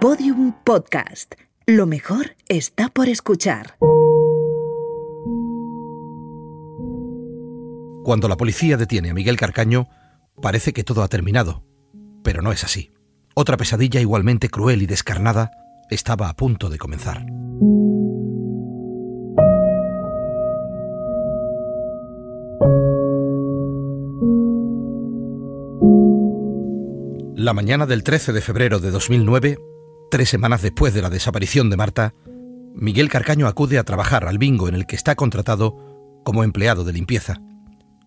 Podium Podcast. Lo mejor está por escuchar. Cuando la policía detiene a Miguel Carcaño, parece que todo ha terminado, pero no es así. Otra pesadilla igualmente cruel y descarnada estaba a punto de comenzar. La mañana del 13 de febrero de 2009, tres semanas después de la desaparición de Marta, Miguel Carcaño acude a trabajar al bingo en el que está contratado como empleado de limpieza.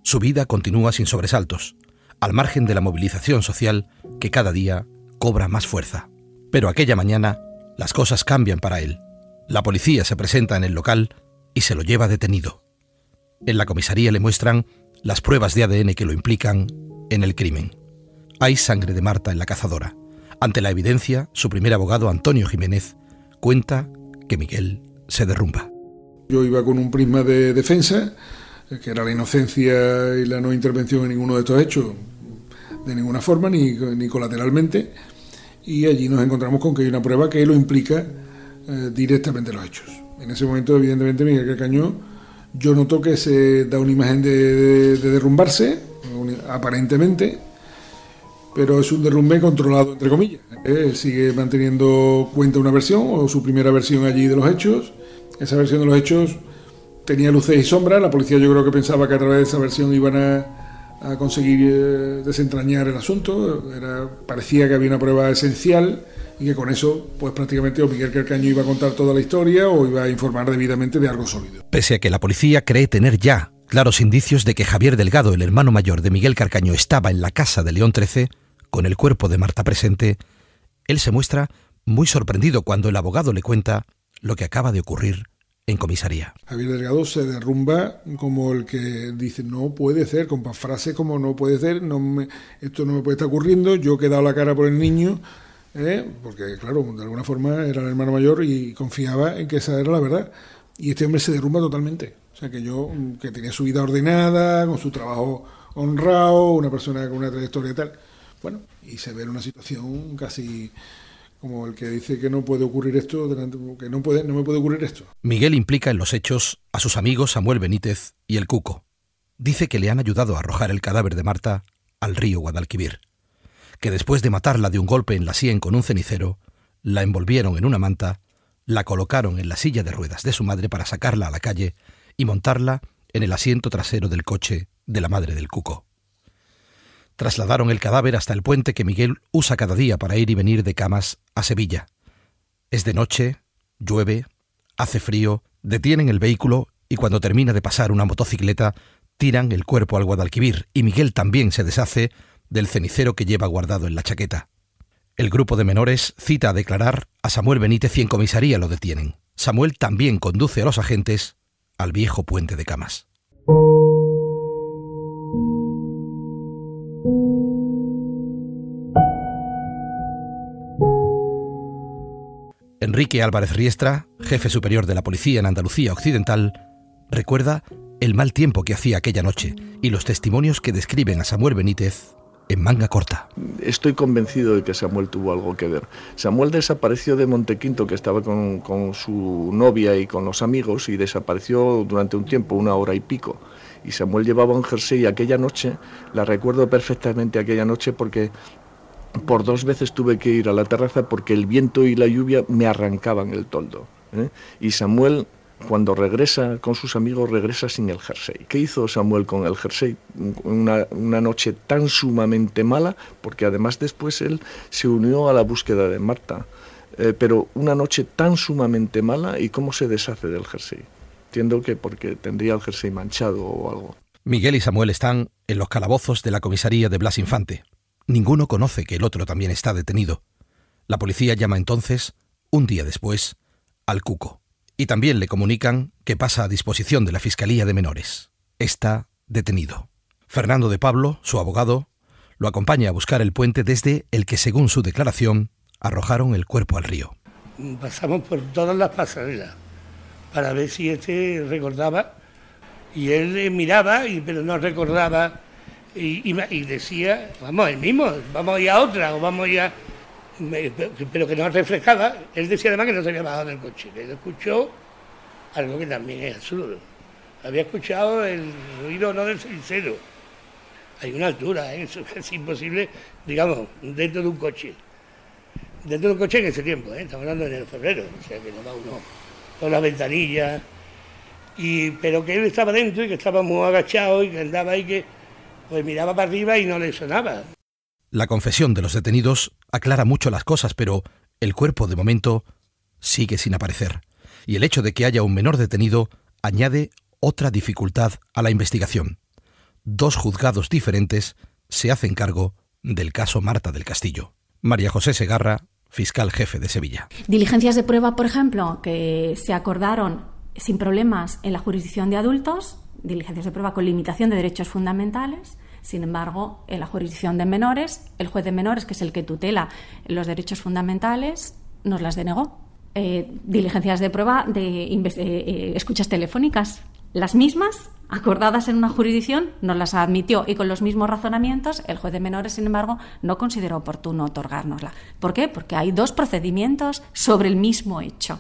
Su vida continúa sin sobresaltos, al margen de la movilización social que cada día cobra más fuerza. Pero aquella mañana las cosas cambian para él. La policía se presenta en el local y se lo lleva detenido. En la comisaría le muestran las pruebas de ADN que lo implican en el crimen. Hay sangre de Marta en la cazadora. Ante la evidencia, su primer abogado, Antonio Jiménez, cuenta que Miguel se derrumba. Yo iba con un prisma de defensa, que era la inocencia y la no intervención en ninguno de estos hechos, de ninguna forma, ni, ni colateralmente, y allí nos encontramos con que hay una prueba que lo implica eh, directamente los hechos. En ese momento, evidentemente, Miguel Cacaño, yo noto que se da una imagen de derrumbarse, aparentemente, pero es un derrumbe controlado, entre comillas. Él sigue manteniendo cuenta una versión, o su primera versión allí de los hechos. Esa versión de los hechos tenía luces y sombras. La policía yo creo que pensaba que a través de esa versión iban a, conseguir eh, desentrañar el asunto. Era, parecía que había una prueba esencial y que con eso, pues prácticamente o Miguel Carcaño iba a contar toda la historia o iba a informar debidamente de algo sólido. Pese a que la policía cree tener ya claros indicios de que Javier Delgado, el hermano mayor de Miguel Carcaño, estaba en la casa de León XIII, con el cuerpo de Marta presente, él se muestra muy sorprendido cuando el abogado le cuenta lo que acaba de ocurrir en comisaría. Javier Delgado se derrumba como el que dice no puede ser, con frase como no puede ser, esto no me puede estar ocurriendo, yo he dado la cara por el niño, ¿eh? porque claro, de alguna forma era el hermano mayor y confiaba en que esa era la verdad. Y este hombre se derrumba totalmente. O sea que yo, que tenía su vida ordenada, con su trabajo honrado, una persona con una trayectoria tal, bueno, y se ve en una situación casi como el que dice que no puede ocurrir esto, que no, puede, no me puede ocurrir esto. Miguel implica en los hechos a sus amigos Samuel Benítez y el Cuco. Dice que le han ayudado a arrojar el cadáver de Marta al río Guadalquivir, que después de matarla de un golpe en la sien con un cenicero, la envolvieron en una manta, la colocaron en la silla de ruedas de su madre para sacarla a la calle y montarla en el asiento trasero del coche de la madre del Cuco. Trasladaron el cadáver hasta el puente que Miguel usa cada día para ir y venir de Camas a Sevilla. Es de noche, llueve, hace frío, detienen el vehículo y cuando termina de pasar una motocicleta, tiran el cuerpo al Guadalquivir y Miguel también se deshace del cenicero que lleva guardado en la chaqueta. El grupo de menores cita a declarar a Samuel Benítez y en comisaría lo detienen. Samuel también conduce a los agentes al viejo puente de Camas. Enrique Álvarez Riestra, jefe superior de la policía en Andalucía Occidental, recuerda el mal tiempo que hacía aquella noche y los testimonios que describen a Samuel Benítez en manga corta. Estoy convencido de que Samuel tuvo algo que ver. Samuel desapareció de Montequinto, que estaba con, su novia y con los amigos, y desapareció durante un tiempo, una hora y pico. Y Samuel llevaba un jersey aquella noche, la recuerdo perfectamente aquella noche porque por dos veces tuve que ir a la terraza porque el viento y la lluvia me arrancaban el toldo. ¿eh? Y Samuel, cuando regresa con sus amigos, regresa sin el jersey. ¿Qué hizo Samuel con el jersey? Una, noche tan sumamente mala, porque además después él se unió a la búsqueda de Marta. Eh, pero una noche tan sumamente mala y cómo se deshace del jersey. Entiendo que porque tendría el jersey manchado o algo. Miguel y Samuel están en los calabozos de la comisaría de Blas Infante. Ninguno conoce que el otro también está detenido. La policía llama entonces, un día después, al Cuco. Y también le comunican que pasa a disposición de la Fiscalía de Menores. Está detenido. Fernando de Pablo, su abogado, lo acompaña a buscar el puente desde el que, según su declaración, arrojaron el cuerpo al río. Pasamos por todas las pasarelas para ver si este recordaba. Y él miraba, pero no recordaba y, decía, vamos, el mismo, vamos a ir a otra, o vamos a ir a... pero que no reflejaba. Él decía además que no se había bajado del coche, que él escuchó algo que también es absurdo. Había escuchado el ruido no del cenicero. Hay una altura, ¿eh? eso es imposible, digamos, dentro de un coche. Dentro de un coche en ese tiempo, ¿eh? estamos hablando de enero febrero, o sea que no va uno con las ventanillas. Y, pero que él estaba dentro y que estaba muy agachado y que andaba ahí que pues miraba para arriba y no le sonaba. La confesión de los detenidos aclara mucho las cosas, pero el cuerpo de momento sigue sin aparecer. Y el hecho de que haya un menor detenido añade otra dificultad a la investigación. Dos juzgados diferentes se hacen cargo del caso Marta del Castillo. María José Segarra, fiscal jefe de Sevilla. Diligencias de prueba, por ejemplo, que se acordaron sin problemas en la jurisdicción de adultos, diligencias de prueba con limitación de derechos fundamentales, sin embargo, en la jurisdicción de menores, el juez de menores, que es el que tutela los derechos fundamentales, nos las denegó. Eh, diligencias de prueba de eh, eh, escuchas telefónicas, las mismas, acordadas en una jurisdicción, nos las admitió y con los mismos razonamientos, el juez de menores, sin embargo, no consideró oportuno otorgárnosla. ¿Por qué? Porque hay dos procedimientos sobre el mismo hecho.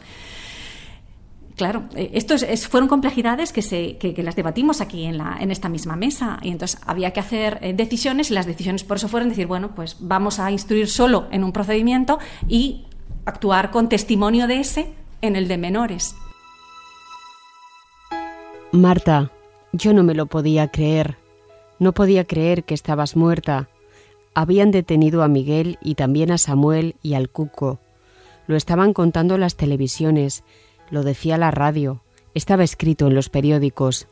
Claro, eh, esto fueron complejidades que, las debatimos aquí en, en, esta misma mesa y entonces había que hacer eh, decisiones y las decisiones por eso fueron decir, bueno, pues vamos a instruir solo en un procedimiento y actuar con testimonio de ese en el de menores. Marta, yo no me lo podía creer. No podía creer que estabas muerta. Habían detenido a Miguel y también a Samuel y al Cuco. Lo estaban contando las televisiones lo decía la radio, estaba escrito en los periódicos.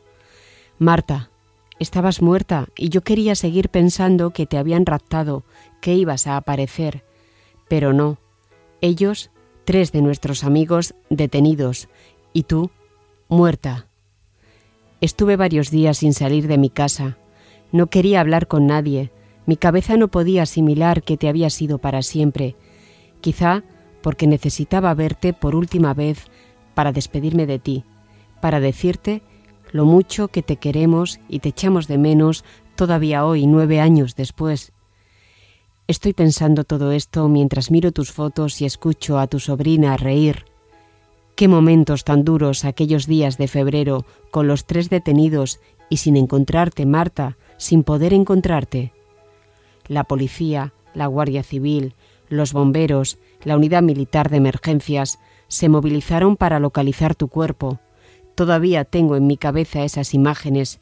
Marta, estabas muerta y yo quería seguir pensando que te habían raptado, que ibas a aparecer. Pero no. Ellos, tres de nuestros amigos, detenidos, y tú, muerta. Estuve varios días sin salir de mi casa. No quería hablar con nadie. Mi cabeza no podía asimilar que te había sido para siempre. Quizá porque necesitaba verte por última vez para despedirme de ti, para decirte lo mucho que te queremos y te echamos de menos todavía hoy, nueve años después. Estoy pensando todo esto mientras miro tus fotos y escucho a tu sobrina reír. Qué momentos tan duros aquellos días de febrero, con los tres detenidos y sin encontrarte, Marta, sin poder encontrarte. La policía, la Guardia Civil, los bomberos, la unidad militar de emergencias, se movilizaron para localizar tu cuerpo. Todavía tengo en mi cabeza esas imágenes,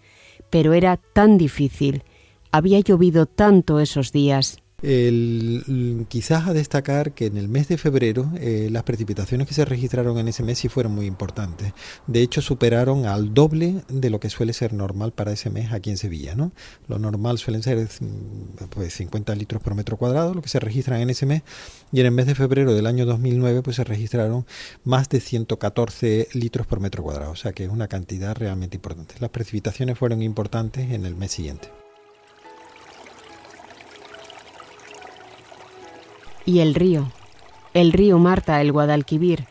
pero era tan difícil. Había llovido tanto esos días. El, quizás a destacar que en el mes de febrero eh, las precipitaciones que se registraron en ese mes sí fueron muy importantes. De hecho, superaron al doble de lo que suele ser normal para ese mes aquí en Sevilla. ¿no? Lo normal suelen ser mm, pues, 50 litros por metro cuadrado, lo que se registran en ese mes. Y en el mes de febrero del año 2009 pues, se registraron más de 114 litros por metro cuadrado. O sea que es una cantidad realmente importante. Las precipitaciones fueron importantes en el mes siguiente. Y el río, el río Marta, el Guadalquivir,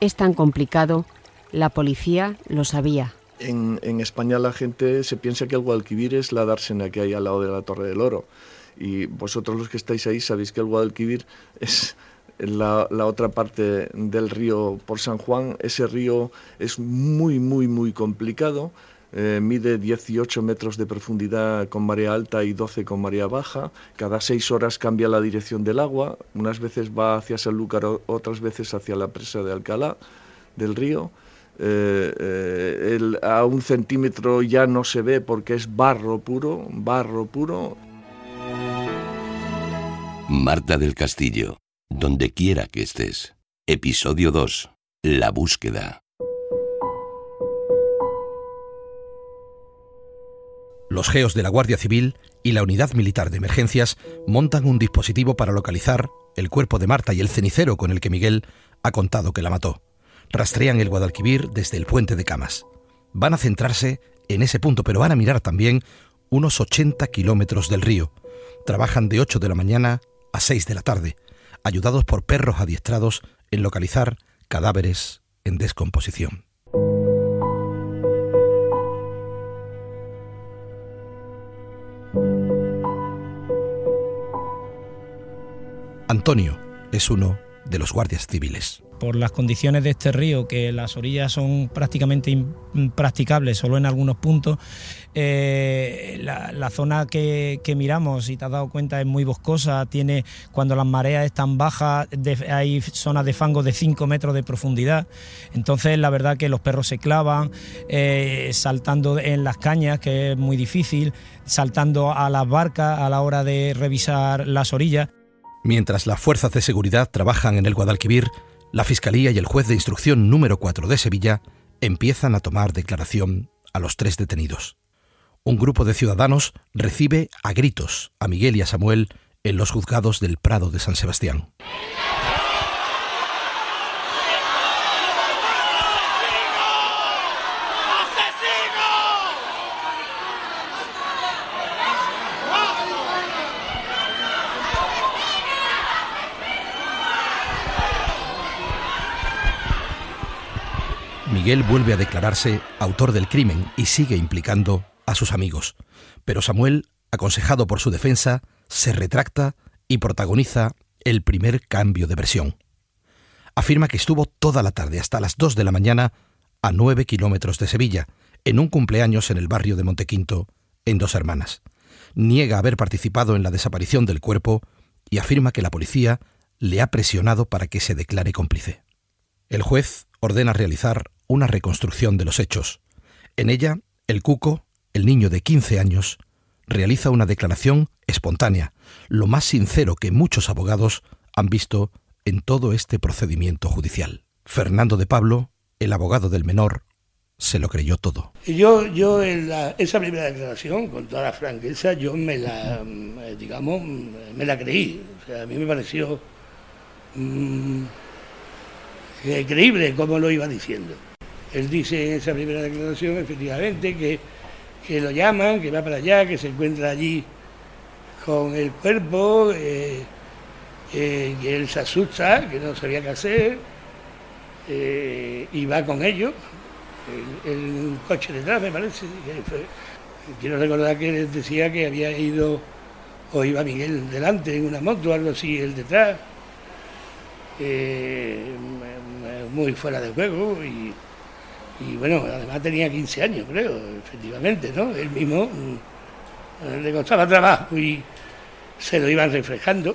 es tan complicado, la policía lo sabía. En, España la gente se piensa que el Guadalquivir es la dársena que hay al lado de la Torre del Oro. Y vosotros los que estáis ahí sabéis que el Guadalquivir es la, otra parte del río por San Juan. Ese río es muy, muy, muy complicado. Eh, mide 18 metros de profundidad con marea alta y 12 con marea baja. Cada seis horas cambia la dirección del agua. Unas veces va hacia Sanlúcar, otras veces hacia la presa de Alcalá del río. Eh, eh, a un centímetro ya no se ve porque es barro puro, barro puro. Marta del Castillo, donde quiera que estés. Episodio 2. La búsqueda. Los geos de la Guardia Civil y la Unidad Militar de Emergencias montan un dispositivo para localizar el cuerpo de Marta y el cenicero con el que Miguel ha contado que la mató. Rastrean el Guadalquivir desde el puente de Camas. Van a centrarse en ese punto, pero van a mirar también unos 80 kilómetros del río. Trabajan de 8 de la mañana a 6 de la tarde, ayudados por perros adiestrados en localizar cadáveres en descomposición. Antonio, es uno de los guardias civiles por las condiciones de este río, que las orillas son prácticamente impracticables, solo en algunos puntos, eh, la, zona que, miramos, si te has dado cuenta, es muy boscosa, tiene, cuando las mareas están bajas, hay zonas de fango de 5 metros de profundidad, entonces la verdad que los perros se clavan, eh, saltando en las cañas, que es muy difícil, saltando a las barcas a la hora de revisar las orillas. Mientras las fuerzas de seguridad trabajan en el Guadalquivir, la Fiscalía y el juez de instrucción número 4 de Sevilla empiezan a tomar declaración a los tres detenidos. Un grupo de ciudadanos recibe a gritos a Miguel y a Samuel en los juzgados del Prado de San Sebastián. Miguel vuelve a declararse autor del crimen y sigue implicando a sus amigos. Pero Samuel, aconsejado por su defensa, se retracta y protagoniza el primer cambio de versión. Afirma que estuvo toda la tarde hasta las 2 de la mañana a 9 kilómetros de Sevilla, en un cumpleaños en el barrio de Montequinto, en Dos Hermanas. Niega haber participado en la desaparición del cuerpo y afirma que la policía le ha presionado para que se declare cómplice. El juez ordena realizar una reconstrucción de los hechos. En ella, el cuco, el niño de 15 años, realiza una declaración espontánea, lo más sincero que muchos abogados han visto en todo este procedimiento judicial. Fernando de Pablo, el abogado del menor, se lo creyó todo. Yo, yo en esa primera declaración, con toda la franqueza, yo me la, digamos, me la creí. A mí me pareció mm, creíble como lo iba diciendo. Él dice en esa primera declaración, efectivamente, que, que lo llaman, que va para allá, que se encuentra allí con el cuerpo, eh, eh, que él se asusta, que no sabía qué hacer, eh, y va con ellos, en un coche detrás, me parece. quiero recordar que él decía que había ido, o iba Miguel delante en una moto, algo así, él detrás, muy fuera de juego, y y bueno, además tenía 15 años, creo, efectivamente, ¿no? Él mismo mm, le costaba trabajo y se lo iban reflejando.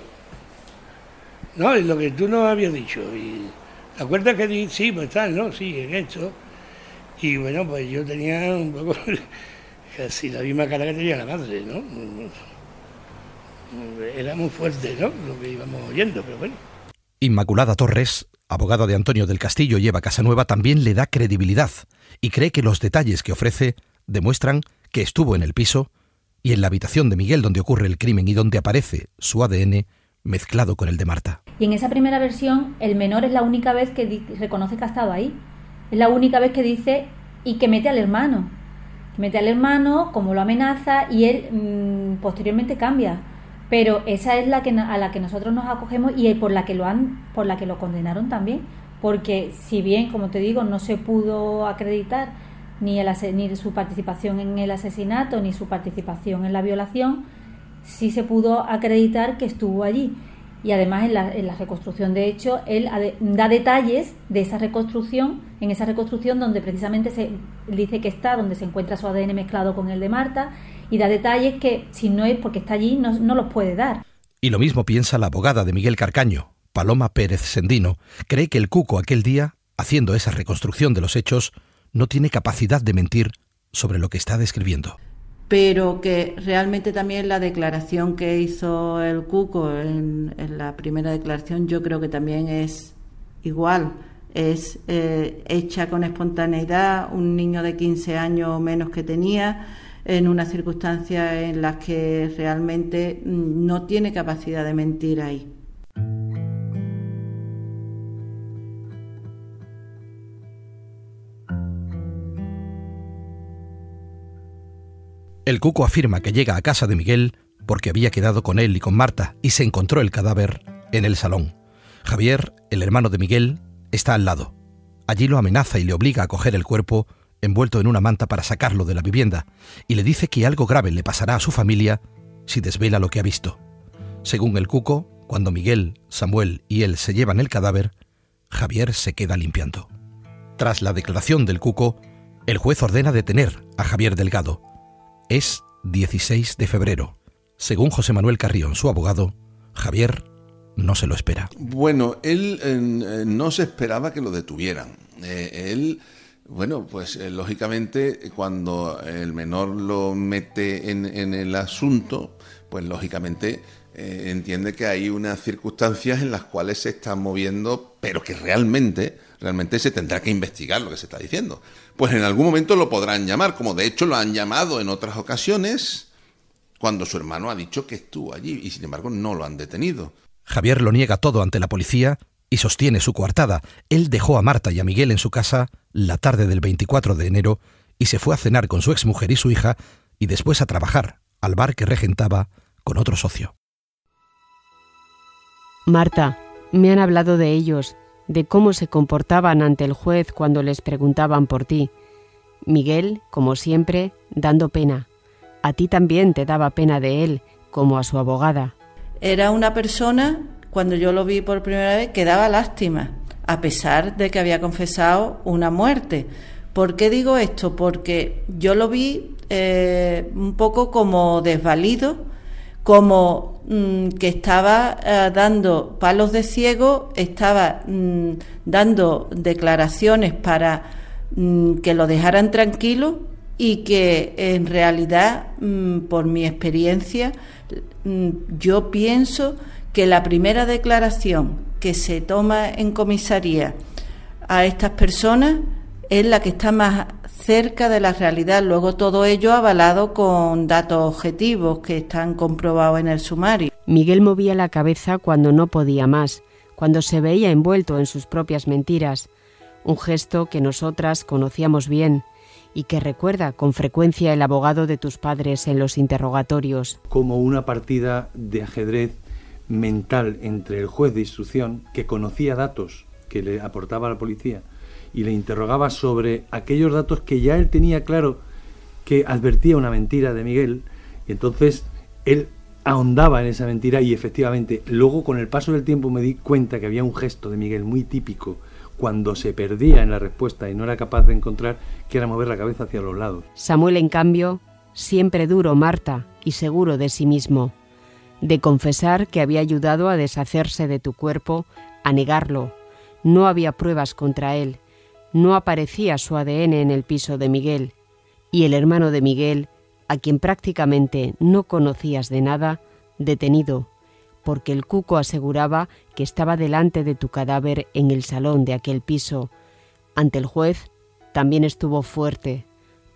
¿No? Es lo que tú no habías dicho. Y ¿Te acuerdas que di, sí, pues tal, ¿no? Sí, en esto. Y bueno, pues yo tenía un poco casi la misma cara que tenía la madre, ¿no? Era muy fuerte, ¿no? Lo que íbamos oyendo, pero bueno. Inmaculada Torres abogado de Antonio del Castillo y Eva Casanueva, también le da credibilidad y cree que los detalles que ofrece demuestran que estuvo en el piso y en la habitación de Miguel donde ocurre el crimen y donde aparece su ADN mezclado con el de Marta. Y en esa primera versión, el menor es la única vez que reconoce que ha estado ahí. Es la única vez que dice y que mete al hermano. Mete al hermano, como lo amenaza, y él mm, posteriormente cambia pero esa es la que a la que nosotros nos acogemos y por la que lo han por la que lo condenaron también. Porque si bien como te digo no se pudo acreditar ni el, ni su participación en el asesinato ni su participación en la violación sí se pudo acreditar que estuvo allí. Y además en la, en la reconstrucción de hecho él da detalles de esa reconstrucción en esa reconstrucción donde precisamente se dice que está donde se encuentra su ADN mezclado con el de Marta y da detalles que, si no es porque está allí, no, no los puede dar. Y lo mismo piensa la abogada de Miguel Carcaño, Paloma Pérez Sendino, cree que el Cuco aquel día, haciendo esa reconstrucción de los hechos, no tiene capacidad de mentir sobre lo que está describiendo. Pero que realmente también la declaración que hizo el Cuco en, la primera declaración yo creo que también es igual, es eh, hecha con espontaneidad, un niño de 15 años o menos que tenía, en una circunstancia en las que realmente mm, no tiene capacidad de mentir ahí. El cuco afirma que llega a casa de Miguel porque había quedado con él y con Marta y se encontró el cadáver en el salón. Javier, el hermano de Miguel, está al lado. Allí lo amenaza y le obliga a coger el cuerpo envuelto en una manta para sacarlo de la vivienda, y le dice que algo grave le pasará a su familia si desvela lo que ha visto. Según el cuco, Cuando Miguel, Samuel y él se llevan el cadáver, Javier se queda limpiando. Tras la declaración del Cuco, el juez ordena detener a Javier Delgado. Es 16 de febrero. Según José Manuel Carrión, su abogado, Javier no se lo espera. Bueno, él eh, no se esperaba que lo detuvieran. Eh, él, bueno, pues eh, lógicamente cuando el menor lo mete en, el asunto, pues lógicamente entiende que hay unas circunstancias en las cuales se está moviendo, pero que realmente, realmente se tendrá que investigar lo que se está diciendo. Pues en algún momento lo podrán llamar, como de hecho lo han llamado en otras ocasiones, cuando su hermano ha dicho que estuvo allí y sin embargo no lo han detenido. Javier lo niega todo ante la policía y sostiene su coartada. Él dejó a Marta y a Miguel en su casa la tarde del 24 de enero y se fue a cenar con su exmujer y su hija y después a trabajar al bar que regentaba con otro socio. Marta, me han hablado de ellos, de cómo se comportaban ante el juez cuando les preguntaban por ti. Miguel, como siempre, dando pena. A ti también te daba pena de él, como a su abogada. Era una persona, cuando yo lo vi por primera vez, que daba lástima, a pesar de que había confesado una muerte. ¿Por qué digo esto? Porque yo lo vi eh, un poco como desvalido, como mm, que estaba eh, dando palos de ciego, estaba mm, dando declaraciones para mm, que lo dejaran tranquilo y que en realidad, por mi experiencia, Mm, yo pienso que la primera declaración que se toma en comisaría a estas personas es la que está más cerca de la realidad. Luego todo ello avalado con datos objetivos que están comprobados en el sumario. Miguel movía la cabeza cuando no podía más, cuando se veía envuelto en sus propias mentiras, un gesto que nosotras conocíamos bien y que recuerda con frecuencia el abogado de tus padres en los interrogatorios. Como una partida de ajedrez mental entre el juez de instrucción, que conocía datos que le aportaba la policía, y le interrogaba sobre aquellos datos que ya él tenía claro que advertía una mentira de Miguel, y entonces él ahondaba en esa mentira y efectivamente luego con el paso del tiempo me di cuenta que había un gesto de Miguel muy típico cuando se perdía en la respuesta y no era capaz de encontrar, que era mover la cabeza hacia los lados. Samuel, en cambio, siempre duro, Marta, y seguro de sí mismo, de confesar que había ayudado a deshacerse de tu cuerpo, a negarlo. No había pruebas contra él, no aparecía su ADN en el piso de Miguel, y el hermano de Miguel, a quien prácticamente no conocías de nada, detenido, porque el cuco aseguraba que estaba delante de tu cadáver en el salón de aquel piso. Ante el juez también estuvo fuerte,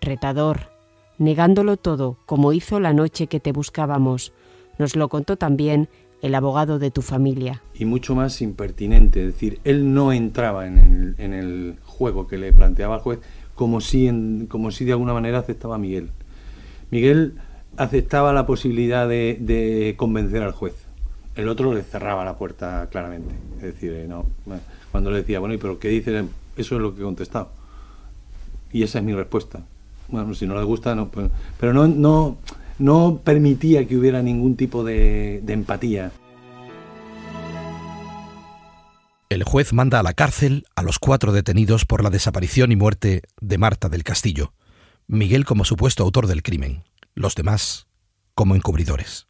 retador, negándolo todo, como hizo la noche que te buscábamos. Nos lo contó también el abogado de tu familia. Y mucho más impertinente, es decir, él no entraba en el, juego que le planteaba el juez como si, como si de alguna manera aceptaba a Miguel. Miguel aceptaba la posibilidad de convencer al juez el otro le cerraba la puerta claramente. Es decir, eh, no, cuando le decía, bueno, ¿y pero qué dice? Eso es lo que he contestado. Y esa es mi respuesta. Bueno, si no le gusta, no. Pues, pero no, no, no permitía que hubiera ningún tipo de, de empatía. El juez manda a la cárcel a los cuatro detenidos por la desaparición y muerte de Marta del Castillo. Miguel como supuesto autor del crimen, los demás como encubridores.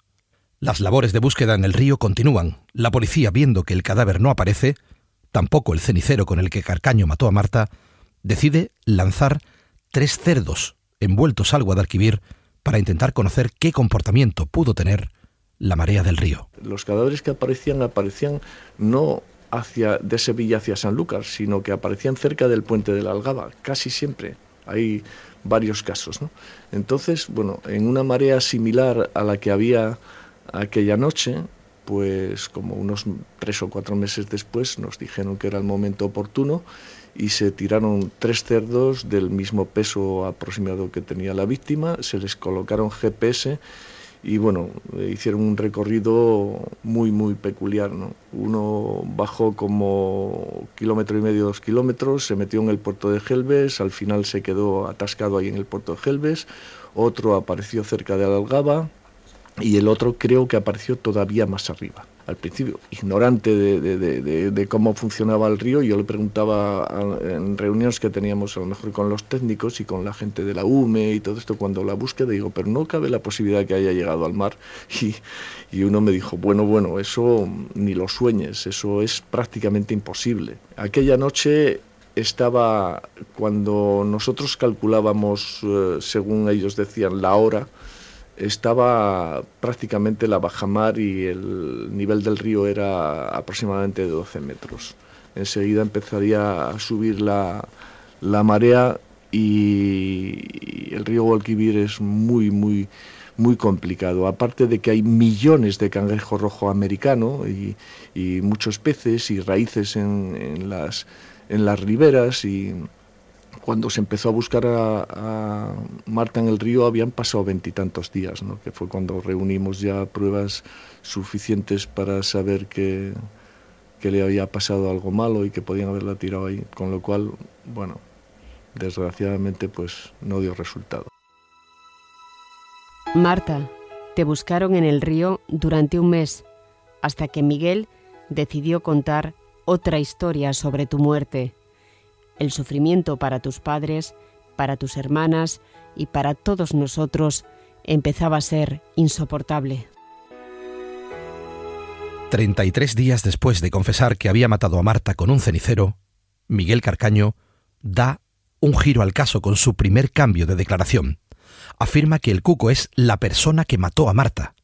Las labores de búsqueda en el río continúan. La policía, viendo que el cadáver no aparece, tampoco el cenicero con el que Carcaño mató a Marta, decide lanzar tres cerdos envueltos al Guadalquivir para intentar conocer qué comportamiento pudo tener la marea del río. Los cadáveres que aparecían aparecían no hacia de Sevilla hacia San Lucas, sino que aparecían cerca del puente de la Algaba, casi siempre. Hay varios casos, Entonces, bueno, en una marea similar a la que había aquella noche, pues como unos tres o cuatro meses después nos dijeron que era el momento oportuno y se tiraron tres cerdos del mismo peso aproximado que tenía la víctima, se les colocaron GPS y bueno, hicieron un recorrido muy muy peculiar. ¿no? Uno bajó como kilómetro y medio, dos kilómetros, se metió en el puerto de Gelbes, al final se quedó atascado ahí en el puerto de Gelbes, otro apareció cerca de Algaba, y el otro creo que apareció todavía más arriba. Al principio, ignorante de, cómo funcionaba el río, yo le preguntaba en reuniones que teníamos a lo mejor con los técnicos y con la gente de la UME y todo esto, cuando la búsqueda, digo, pero no cabe la posibilidad de que haya llegado al mar. Y, y uno me dijo, bueno, bueno, eso ni lo sueñes, eso es prácticamente imposible. Aquella noche estaba, cuando nosotros calculábamos, eh, según ellos decían, la hora, estaba prácticamente la bajamar y el nivel del río era aproximadamente de 12 metros. Enseguida empezaría a subir la, marea y el río Guadalquivir es muy, muy, muy complicado. Aparte de que hay millones de cangrejo rojo americano y, muchos peces y raíces en, las, en las riberas y cuando se empezó a buscar a, Marta en el río habían pasado veintitantos días, ¿no? que fue cuando reunimos ya pruebas suficientes para saber que, que le había pasado algo malo y que podían haberla tirado ahí, con lo cual, bueno, desgraciadamente pues no dio resultado. Marta, te buscaron en el río durante un mes, hasta que Miguel decidió contar otra historia sobre tu muerte el sufrimiento para tus padres, para tus hermanas y para todos nosotros empezaba a ser insoportable. 33 días después de confesar que había matado a Marta con un cenicero, Miguel Carcaño da un giro al caso con su primer cambio de declaración. Afirma que el cuco es la persona que mató a Marta.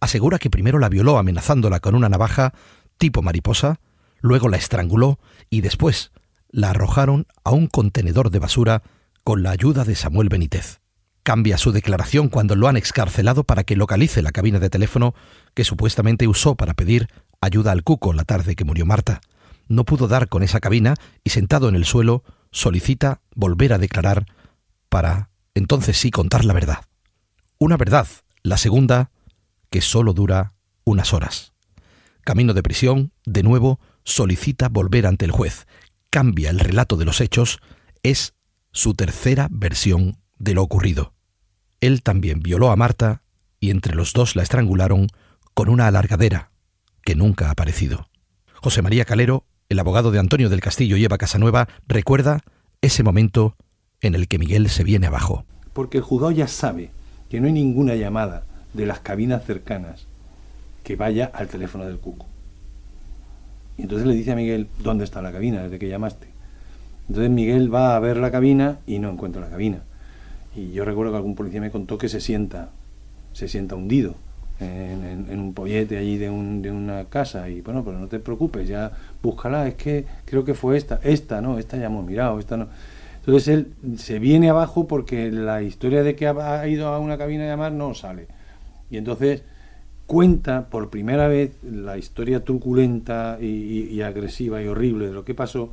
Asegura que primero la violó amenazándola con una navaja tipo mariposa, luego la estranguló y después la arrojaron a un contenedor de basura con la ayuda de Samuel Benítez. Cambia su declaración cuando lo han excarcelado para que localice la cabina de teléfono que supuestamente usó para pedir ayuda al cuco la tarde que murió Marta. No pudo dar con esa cabina y sentado en el suelo solicita volver a declarar para entonces sí contar la verdad. Una verdad, la segunda, que solo dura unas horas. Camino de prisión, de nuevo, solicita volver ante el juez, cambia el relato de los hechos es su tercera versión de lo ocurrido. Él también violó a Marta y entre los dos la estrangularon con una alargadera que nunca ha aparecido. José María Calero, el abogado de Antonio del Castillo y Eva Casanueva, recuerda ese momento en el que Miguel se viene abajo. Porque el juzgado ya sabe que no hay ninguna llamada de las cabinas cercanas que vaya al teléfono del cuco. Y entonces le dice a Miguel, ¿dónde está la cabina desde que llamaste? Entonces Miguel va a ver la cabina y no encuentra la cabina. Y yo recuerdo que algún policía me contó que se sienta, se sienta hundido en, un pollete allí de, de, una casa. Y bueno, pero no te preocupes, ya búscala, es que creo que fue esta, esta no, esta ya hemos mirado, esta no. Entonces él se viene abajo porque la historia de que ha ido a una cabina a llamar no sale. Y entonces cuenta por primera vez la historia truculenta y, agresiva y horrible de lo que pasó,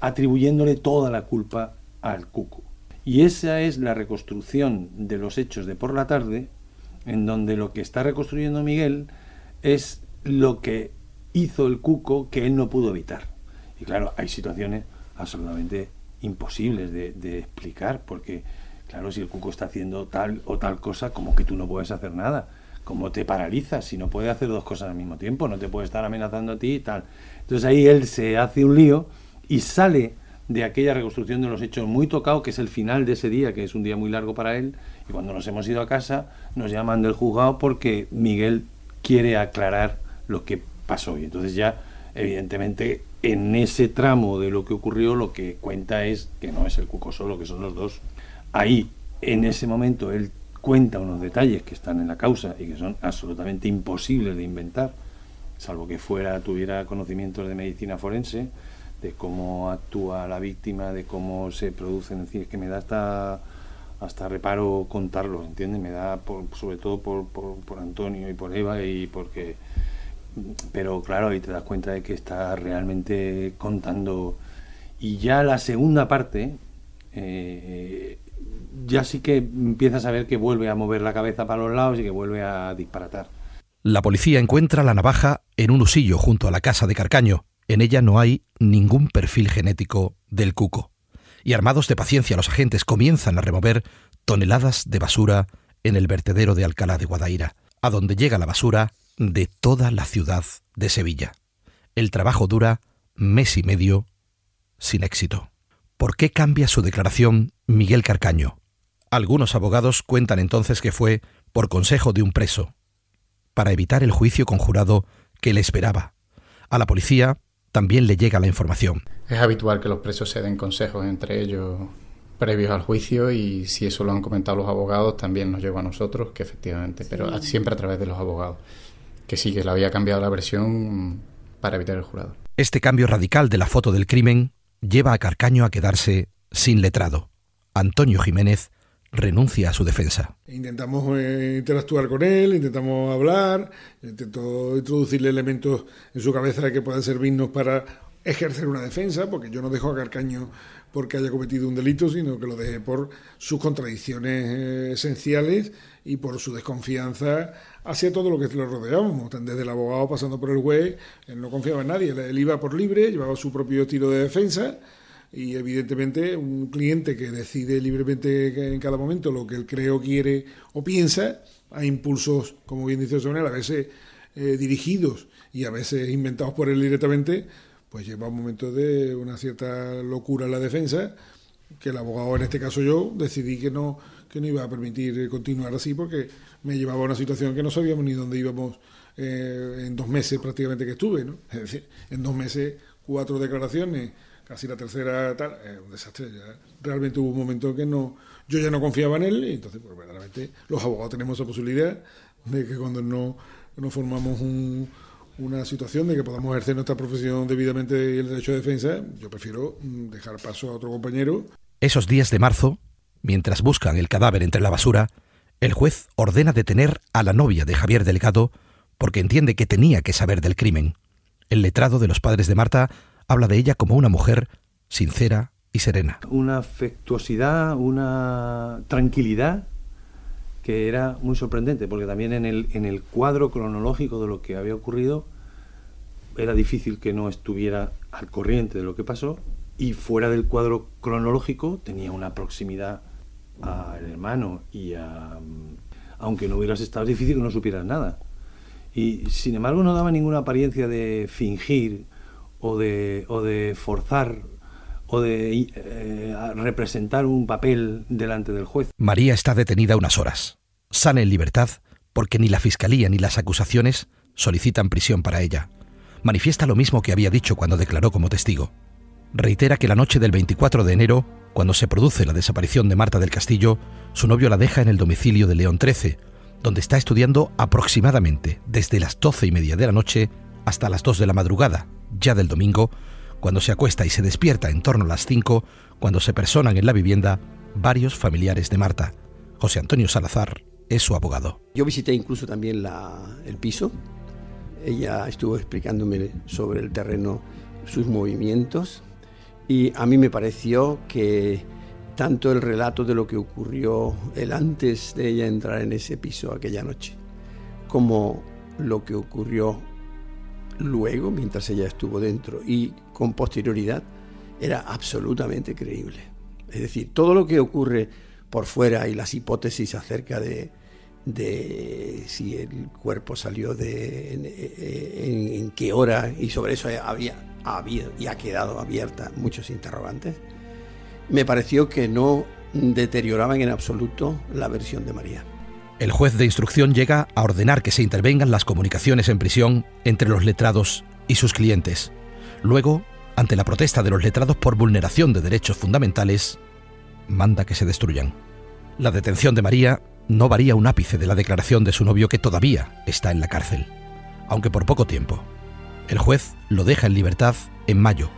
atribuyéndole toda la culpa al cuco. Y esa es la reconstrucción de los hechos de por la tarde, en donde lo que está reconstruyendo Miguel es lo que hizo el cuco que él no pudo evitar. Y claro, hay situaciones absolutamente imposibles de, de explicar, porque claro, si el cuco está haciendo tal o tal cosa, como que tú no puedes hacer nada como te paralizas si no puede hacer dos cosas al mismo tiempo, no te puede estar amenazando a ti y tal. Entonces ahí él se hace un lío y sale de aquella reconstrucción de los hechos muy tocado, que es el final de ese día, que es un día muy largo para él, y cuando nos hemos ido a casa nos llaman del juzgado porque Miguel quiere aclarar lo que pasó. Y entonces ya, evidentemente, en ese tramo de lo que ocurrió, lo que cuenta es que no es el cuco solo, que son los dos. Ahí, en ese momento, él cuenta unos detalles que están en la causa y que son absolutamente imposibles de inventar, salvo que fuera tuviera conocimientos de medicina forense, de cómo actúa la víctima, de cómo se producen, es que me da hasta hasta reparo contarlo, ¿entiendes? Me da sobre todo por, por, Antonio y por Eva y porque pero claro, y te das cuenta de que está realmente contando y ya la segunda parte eh, ya sí que empiezas a ver que vuelve a mover la cabeza para los lados y que vuelve a disparatar. La policía encuentra la navaja en un usillo junto a la casa de Carcaño. En ella no hay ningún perfil genético del cuco. Y armados de paciencia los agentes comienzan a remover toneladas de basura en el vertedero de Alcalá de Guadaira. a donde llega la basura de toda la ciudad de Sevilla. El trabajo dura mes y medio sin éxito. ¿Por qué cambia su declaración Miguel Carcaño? Algunos abogados cuentan entonces que fue por consejo de un preso, para evitar el juicio conjurado que le esperaba. A la policía también le llega la información. Es habitual que los presos se den consejos entre ellos previos al juicio y si eso lo han comentado los abogados también nos lleva a nosotros, que efectivamente, pero siempre a través de los abogados, que sí que le había cambiado la versión para evitar el jurado. Este cambio radical de la foto del crimen lleva a Carcaño a quedarse sin letrado. Antonio Jiménez renuncia a su defensa. Intentamos eh, interactuar con él, intentamos hablar, intento introducirle elementos en su cabeza que puedan servirnos para ejercer una defensa, porque yo no dejo a Carcaño porque haya cometido un delito, sino que lo dejé por sus contradicciones eh, esenciales y por su desconfianza hacia todo lo que lo rodeábamos, desde el abogado pasando por el juez, él no confiaba en nadie, él iba por libre, llevaba su propio estilo de defensa y evidentemente un cliente que decide libremente en cada momento lo que él cree o quiere o piensa, a impulsos, como bien dice Sonel, a veces eh, dirigidos y a veces inventados por él directamente, pues lleva un momento de una cierta locura en la defensa, que el abogado, en este caso yo, decidí que no, que no iba a permitir continuar así porque me llevaba a una situación que no sabíamos ni dónde íbamos eh, en dos meses prácticamente que estuve, ¿no? Es decir, en dos meses cuatro declaraciones, casi la tercera tal, es un desastre. realmente hubo un momento que no, yo ya no confiaba en él y entonces, pues verdaderamente los abogados tenemos esa posibilidad de que cuando no, no formamos un una situación de que podamos ejercer nuestra profesión debidamente y el derecho de defensa, yo prefiero mm, dejar paso a otro compañero. Esos días de marzo, mientras buscan el cadáver entre la basura, el juez ordena detener a la novia de Javier Delgado porque entiende que tenía que saber del crimen. El letrado de los padres de Marta habla de ella como una mujer sincera y serena. Una afectuosidad, una tranquilidad que era muy sorprendente, porque también en el, en el cuadro cronológico de lo que había ocurrido era difícil que no estuviera al corriente de lo que pasó y fuera del cuadro cronológico tenía una proximidad al hermano y a, aunque no hubieras estado difícil que no supieras nada. Y sin embargo no daba ninguna apariencia de fingir o de, o de forzar o de eh, representar un papel delante del juez. María está detenida unas horas. Sale en libertad porque ni la fiscalía ni las acusaciones solicitan prisión para ella. Manifiesta lo mismo que había dicho cuando declaró como testigo. Reitera que la noche del 24 de enero, cuando se produce la desaparición de Marta del Castillo, su novio la deja en el domicilio de León XIII, donde está estudiando aproximadamente desde las doce y media de la noche hasta las dos de la madrugada, ya del domingo, cuando se acuesta y se despierta en torno a las 5, cuando se personan en la vivienda varios familiares de Marta. José Antonio Salazar es su abogado. Yo visité incluso también el piso. Ella estuvo explicándome sobre el terreno sus movimientos y a mí me pareció que tanto el relato de lo que ocurrió el antes de ella entrar en ese piso aquella noche, como lo que ocurrió luego, mientras ella estuvo dentro, y con posterioridad, era absolutamente creíble. Es decir, todo lo que ocurre por fuera y las hipótesis acerca de, si el cuerpo salió de en, qué hora y sobre eso había, habido y ha quedado abierta muchos interrogantes, me pareció que no deterioraban en absoluto la versión de María. El juez de instrucción llega a ordenar que se intervengan las comunicaciones en prisión entre los letrados y sus clientes. Luego, ante la protesta de los letrados por vulneración de derechos fundamentales, manda que se destruyan. La detención de María no varía un ápice de la declaración de su novio que todavía está en la cárcel, aunque por poco tiempo. El juez lo deja en libertad en mayo.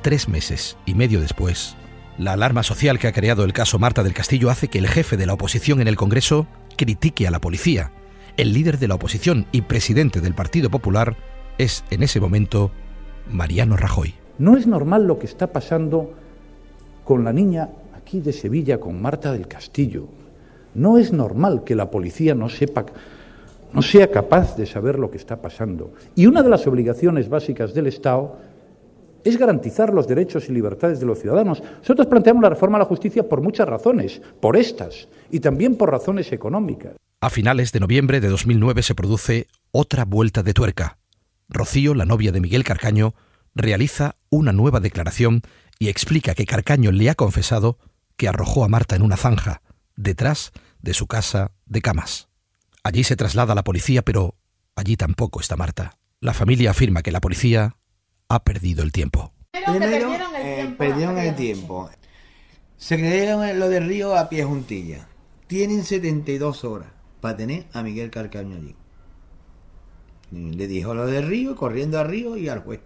Tres meses y medio después, la alarma social que ha creado el caso Marta del Castillo hace que el jefe de la oposición en el Congreso critique a la policía. El líder de la oposición y presidente del Partido Popular es en ese momento Mariano Rajoy. No es normal lo que está pasando con la niña aquí de Sevilla, con Marta del Castillo. No es normal que la policía no sepa, no sea capaz de saber lo que está pasando. Y una de las obligaciones básicas del Estado es garantizar los derechos y libertades de los ciudadanos. Nosotros planteamos la reforma a la justicia por muchas razones, por estas y también por razones económicas. A finales de noviembre de 2009 se produce otra vuelta de tuerca. Rocío, la novia de Miguel Carcaño, realiza una nueva declaración y explica que Carcaño le ha confesado que arrojó a Marta en una zanja, detrás de su casa de camas. Allí se traslada la policía, pero allí tampoco está Marta. La familia afirma que la policía ha perdido el tiempo. Primero, perdieron el tiempo. Se creyeron lo del río a pie juntilla. Tienen 72 horas para tener a Miguel Carcaño allí. Le dijo lo del río, corriendo al río y al juez.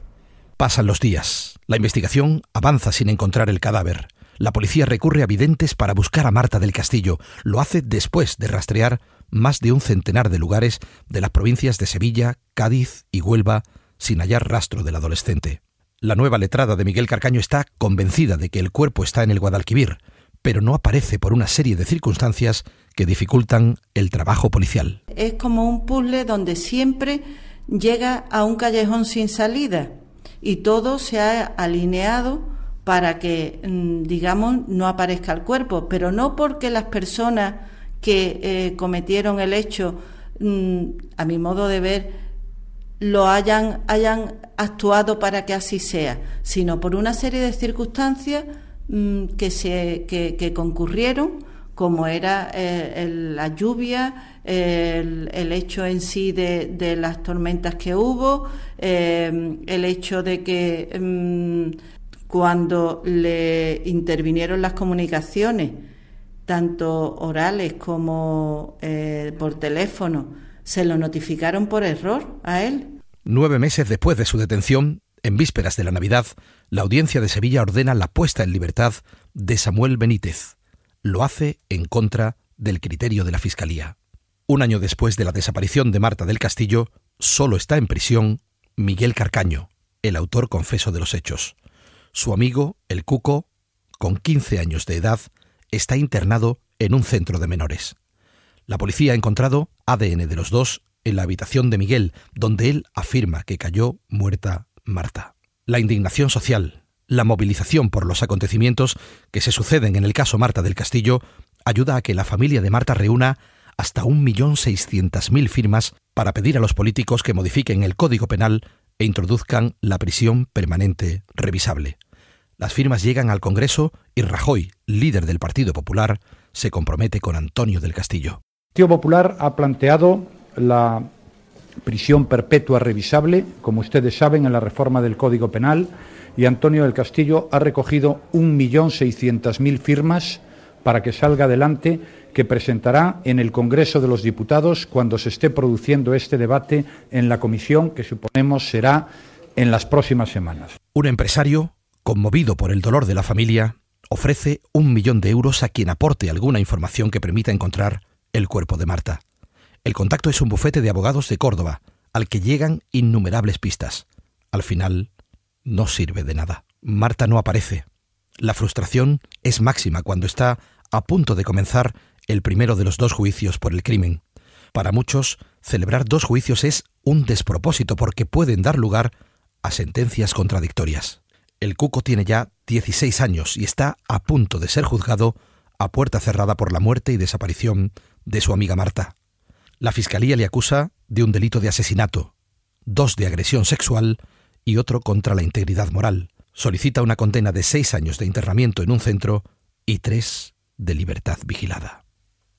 Pasan los días. La investigación avanza sin encontrar el cadáver. La policía recurre a videntes para buscar a Marta del Castillo. Lo hace después de rastrear más de un centenar de lugares de las provincias de Sevilla, Cádiz y Huelva sin hallar rastro del adolescente. La nueva letrada de Miguel Carcaño está convencida de que el cuerpo está en el Guadalquivir, pero no aparece por una serie de circunstancias que dificultan el trabajo policial. Es como un puzzle donde siempre llega a un callejón sin salida y todo se ha alineado para que, mm, digamos, no aparezca el cuerpo, pero no porque las personas que eh, cometieron el hecho, mm, a mi modo de ver, lo hayan, hayan actuado para que así sea, sino por una serie de circunstancias mm, que, se, que, concurrieron, como era eh, la lluvia, el, hecho en sí de, las tormentas que hubo, eh, el hecho de que mm, cuando le intervinieron las comunicaciones, tanto orales como eh, por teléfono, se lo notificaron por error a él. Nueve meses después de su detención, en vísperas de la Navidad, la audiencia de Sevilla ordena la puesta en libertad de Samuel Benítez. Lo hace en contra del criterio de la Fiscalía. Un año después de la desaparición de Marta del Castillo, solo está en prisión Miguel Carcaño, el autor confeso de los hechos. Su amigo, el Cuco, con 15 años de edad, está internado en un centro de menores. La policía ha encontrado ADN de los dos en la habitación de Miguel, donde él afirma que cayó muerta Marta. La indignación social, la movilización por los acontecimientos que se suceden en el caso Marta del Castillo ayuda a que la familia de Marta reúna hasta 1.600.000 firmas para pedir a los políticos que modifiquen el Código Penal e introduzcan la prisión permanente revisable. Las firmas llegan al Congreso y Rajoy, líder del Partido Popular, se compromete con Antonio del Castillo. Partido Popular ha planteado la prisión perpetua revisable, como ustedes saben, en la reforma del Código Penal, y Antonio del Castillo ha recogido 1.600.000 firmas para que salga adelante, que presentará en el Congreso de los Diputados cuando se esté produciendo este debate en la comisión, que suponemos será en las próximas semanas. Un empresario, conmovido por el dolor de la familia, ofrece un millón de euros a quien aporte alguna información que permita encontrar el cuerpo de Marta. El contacto es un bufete de abogados de Córdoba, al que llegan innumerables pistas. Al final, no sirve de nada. Marta no aparece. La frustración es máxima cuando está a punto de comenzar el primero de los dos juicios por el crimen. Para muchos, celebrar dos juicios es un despropósito porque pueden dar lugar a sentencias contradictorias. El Cuco tiene ya 16 años y está a punto de ser juzgado a puerta cerrada por la muerte y desaparición de su amiga Marta. La Fiscalía le acusa de un delito de asesinato, dos de agresión sexual y otro contra la integridad moral. Solicita una condena de seis años de internamiento en un centro y tres de libertad vigilada.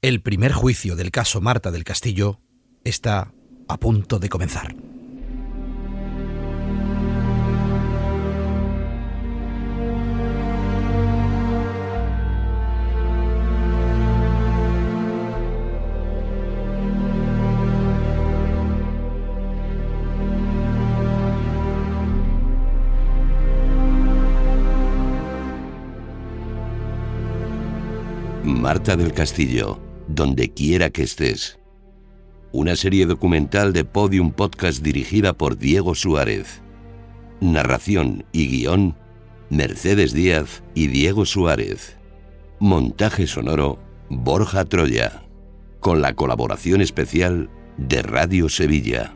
El primer juicio del caso Marta del Castillo está a punto de comenzar. Marta del Castillo, donde quiera que estés. Una serie documental de Podium Podcast dirigida por Diego Suárez. Narración y guion, Mercedes Díaz y Diego Suárez. Montaje sonoro, Borja Troya. Con la colaboración especial de Radio Sevilla.